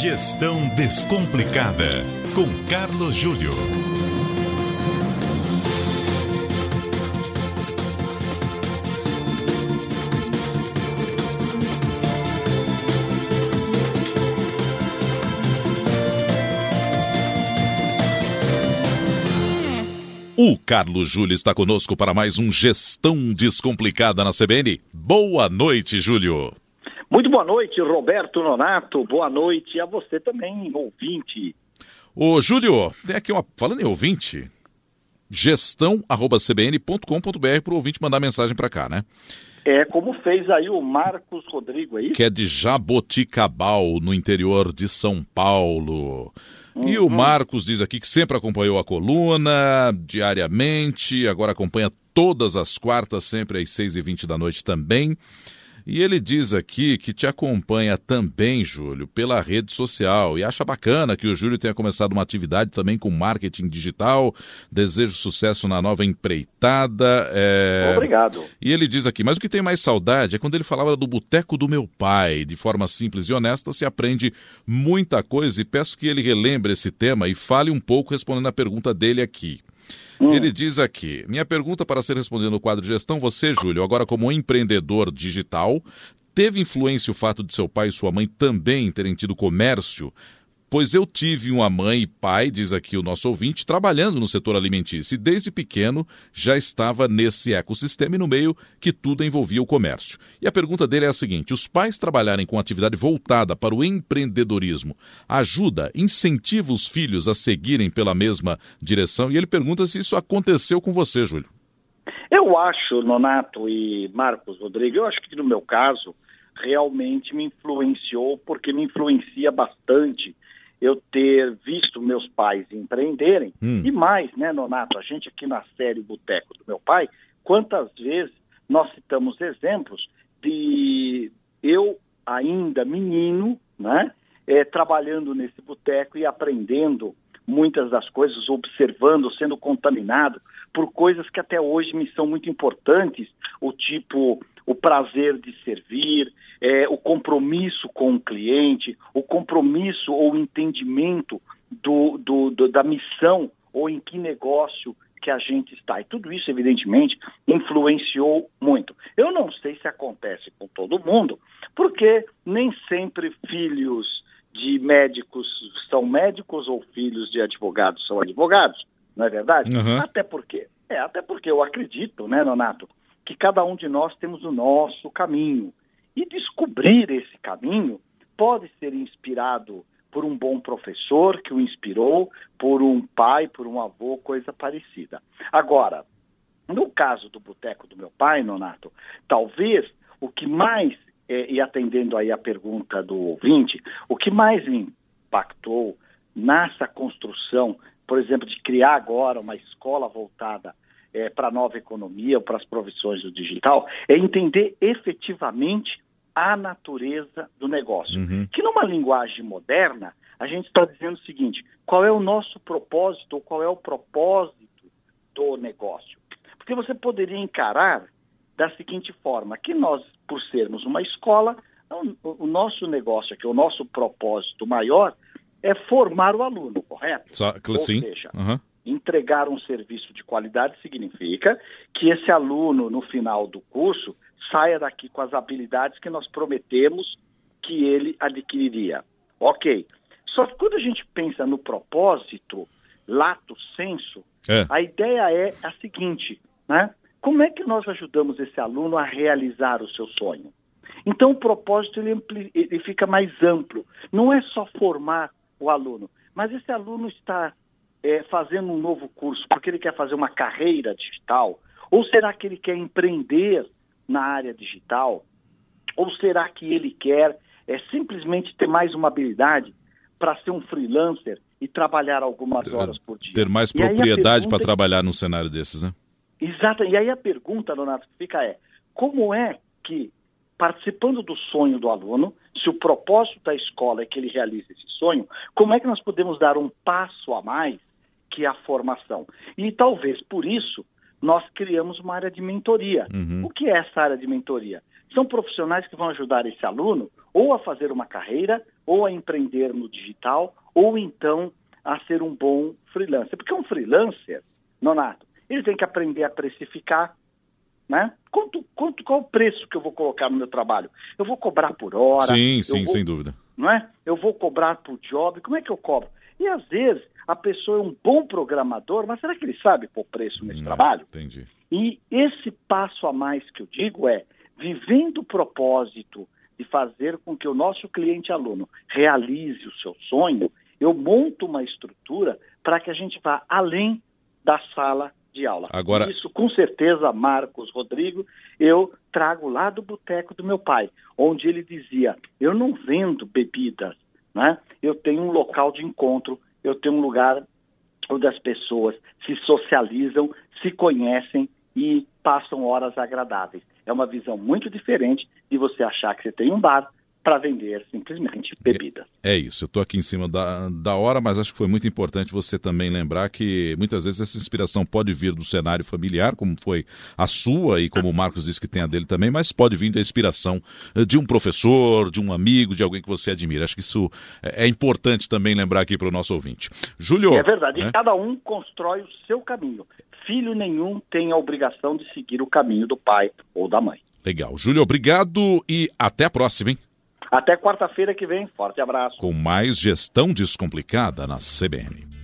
Gestão Descomplicada, com Carlos Júlio. O Carlos Júlio está conosco para mais um Gestão Descomplicada na CBN. Boa noite, Júlio. Muito boa noite, Roberto Nonato. Boa noite a você também, ouvinte. Ô, Júlio, tem aqui uma. Falando em ouvinte, gestão.cbn.com.br para o ouvinte mandar mensagem para cá, né? É como fez aí o Marcos Rodrigo, é isso? Que é de Jaboticabal, no interior de São Paulo. Uhum. E o uhum. Marcos diz aqui que sempre acompanhou a coluna diariamente, agora acompanha todas as quartas, sempre às 6h20 da noite também. E ele diz aqui que te acompanha também, Júlio, pela rede social e acha bacana que o Júlio tenha começado uma atividade também com marketing digital. Desejo sucesso na nova empreitada. É... Obrigado. E ele diz aqui, mas o que tem mais saudade é quando ele falava do boteco do meu pai. De forma simples e honesta se aprende muita coisa e peço que ele relembre esse tema e fale um pouco respondendo a pergunta dele aqui. Hum. Ele diz aqui: minha pergunta para ser respondida no quadro de gestão, você, Júlio, agora como empreendedor digital, teve influência o fato de seu pai e sua mãe também terem tido comércio pois eu tive uma mãe e pai, diz aqui o nosso ouvinte, trabalhando no setor alimentício e desde pequeno já estava nesse ecossistema e no meio que tudo envolvia o comércio. E a pergunta dele é a seguinte: os pais trabalharem com atividade voltada para o empreendedorismo ajuda, incentiva os filhos a seguirem pela mesma direção? E ele pergunta se isso aconteceu com você, Júlio. Eu acho, Nonato e Marcos Rodrigues, eu acho que no meu caso realmente me influenciou, porque me influencia bastante eu ter visto meus pais empreenderem. Hum. E mais, né, Nonato, a gente aqui na série Boteco do meu pai, quantas vezes nós citamos exemplos de eu ainda menino, né, é, trabalhando nesse boteco e aprendendo muitas das coisas, observando, sendo contaminado por coisas que até hoje me são muito importantes, o tipo o prazer de servir, é, o compromisso com o cliente, o compromisso ou entendimento do, do, do, da missão ou em que negócio que a gente está. E tudo isso, evidentemente, influenciou muito. Eu não sei se acontece com todo mundo, porque nem sempre filhos de médicos são médicos ou filhos de advogados são advogados, não é verdade? Uhum. Até porque, é, até porque eu acredito, né, Nonato, que cada um de nós temos o nosso caminho. E descobrir esse caminho pode ser inspirado por um bom professor que o inspirou, por um pai, por um avô, coisa parecida. Agora, no caso do boteco do meu pai, Nonato, talvez o que mais, é, e atendendo aí a pergunta do ouvinte, o que mais impactou nessa construção, por exemplo, de criar agora uma escola voltada é, para a nova economia ou para as profissões do digital, é entender efetivamente a natureza do negócio. Uhum. Que numa linguagem moderna, a gente está dizendo o seguinte: qual é o nosso propósito ou qual é o propósito do negócio? Porque você poderia encarar da seguinte forma: que nós, por sermos uma escola, o, nosso negócio aqui, o nosso propósito maior é formar o aluno, correto? Só, Ou sim. seja, uhum entregar um serviço de qualidade significa que esse aluno, no final do curso, saia daqui com as habilidades que nós prometemos que ele adquiriria. Ok. Só que quando a gente pensa no propósito, lato senso, é. a ideia é a seguinte, né? Como é que nós ajudamos esse aluno a realizar o seu sonho? Então, o propósito ele, ele fica mais amplo. Não é só formar o aluno, mas esse aluno está é, fazendo um novo curso porque ele quer fazer uma carreira digital? Ou será que ele quer empreender na área digital? Ou será que ele quer é, simplesmente ter mais uma habilidade para ser um freelancer e trabalhar algumas horas por dia? Ter mais propriedade para é... trabalhar num cenário desses, né? Exato. E aí a pergunta, Leonardo, que fica é: como é que, participando do sonho do aluno, se o propósito da escola é que ele realize esse sonho, como é que nós podemos dar um passo a mais que é a formação. E talvez por isso nós criamos uma área de mentoria. Uhum. O que é essa área de mentoria? são profissionais que vão ajudar esse aluno ou a fazer uma carreira, ou a empreender no digital, ou então a ser um bom freelancer. Porque um freelancer, Nonato, ele tem que aprender a precificar, né? Quanto, quanto, qual o preço que eu vou colocar no meu trabalho? Eu vou cobrar por hora? Sim, sim, vou, sem dúvida. Não é? Eu vou cobrar por job? Como é que eu cobro? E às vezes a pessoa é um bom programador, mas será que ele sabe pôr preço nesse Não, trabalho? Entendi. E esse passo a mais que eu digo é, vivendo o propósito de fazer com que o nosso cliente aluno realize o seu sonho, eu monto uma estrutura para que a gente vá além da sala de aula. Agora... Isso, com certeza, Marcos, Rodrigo, eu trago lá do boteco do meu pai, onde ele dizia: eu não vendo bebidas, né? eu tenho um local de encontro, eu tenho um lugar onde as pessoas se socializam, se conhecem e passam horas agradáveis. É uma visão muito diferente de você achar que você tem um bar para vender simplesmente. É, é isso, eu estou aqui em cima da, da hora, mas acho que foi muito importante você também lembrar que muitas vezes essa inspiração pode vir do cenário familiar, como foi a sua e como o Marcos disse que tem a dele também, mas pode vir da inspiração eh, de um professor, de um amigo, de alguém que você admira. Acho que isso é, é importante também lembrar aqui para o nosso ouvinte. Júlio. É verdade, né? cada um constrói o seu caminho. Filho nenhum tem a obrigação de seguir o caminho do pai ou da mãe. Legal. Júlio, obrigado e até a próxima, hein? Até quarta-feira que vem. Forte abraço. Com mais gestão descomplicada na CBN.